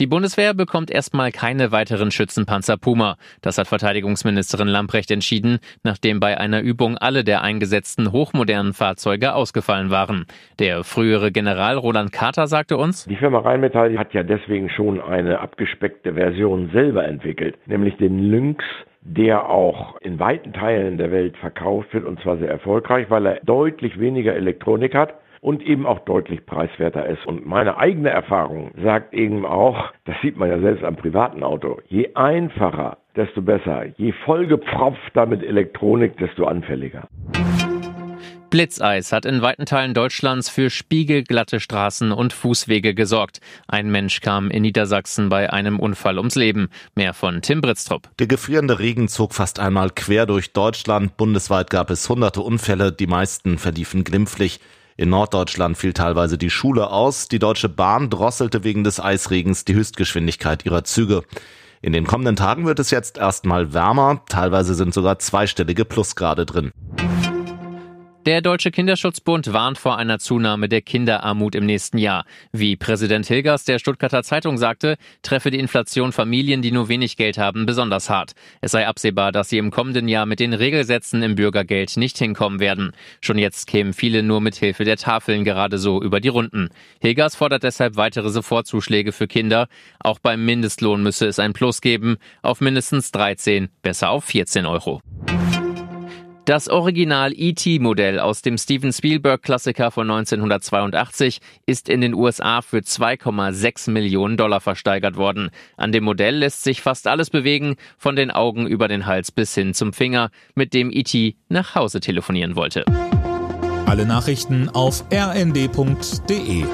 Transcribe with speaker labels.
Speaker 1: Die Bundeswehr bekommt erstmal keine weiteren Schützenpanzer Puma. Das hat Verteidigungsministerin Lamprecht entschieden, nachdem bei einer Übung alle der eingesetzten hochmodernen Fahrzeuge ausgefallen waren. Der frühere General Roland Carter sagte uns,
Speaker 2: Die Firma Rheinmetall hat ja deswegen schon eine abgespeckte Version selber entwickelt, nämlich den Lynx der auch in weiten Teilen der Welt verkauft wird und zwar sehr erfolgreich, weil er deutlich weniger Elektronik hat und eben auch deutlich preiswerter ist. Und meine eigene Erfahrung sagt eben auch, das sieht man ja selbst am privaten Auto, je einfacher, desto besser. Je vollgepfropfter mit Elektronik, desto anfälliger.
Speaker 1: Blitzeis hat in weiten Teilen Deutschlands für spiegelglatte Straßen und Fußwege gesorgt. Ein Mensch kam in Niedersachsen bei einem Unfall ums Leben. Mehr von Tim Britztrup.
Speaker 3: Der gefrierende Regen zog fast einmal quer durch Deutschland. Bundesweit gab es hunderte Unfälle, die meisten verliefen glimpflich. In Norddeutschland fiel teilweise die Schule aus. Die Deutsche Bahn drosselte wegen des Eisregens die Höchstgeschwindigkeit ihrer Züge. In den kommenden Tagen wird es jetzt erstmal wärmer. Teilweise sind sogar zweistellige Plusgrade drin.
Speaker 1: Der Deutsche Kinderschutzbund warnt vor einer Zunahme der Kinderarmut im nächsten Jahr. Wie Präsident Hilgers der Stuttgarter Zeitung sagte, treffe die Inflation Familien, die nur wenig Geld haben, besonders hart. Es sei absehbar, dass sie im kommenden Jahr mit den Regelsätzen im Bürgergeld nicht hinkommen werden. Schon jetzt kämen viele nur mit Hilfe der Tafeln gerade so über die Runden. Hilgers fordert deshalb weitere Sofortzuschläge für Kinder. Auch beim Mindestlohn müsse es ein Plus geben, auf mindestens 13, besser auf 14 Euro. Das Original ET-Modell aus dem Steven Spielberg-Klassiker von 1982 ist in den USA für 2,6 Millionen Dollar versteigert worden. An dem Modell lässt sich fast alles bewegen, von den Augen über den Hals bis hin zum Finger, mit dem ET nach Hause telefonieren wollte.
Speaker 4: Alle Nachrichten auf rnd.de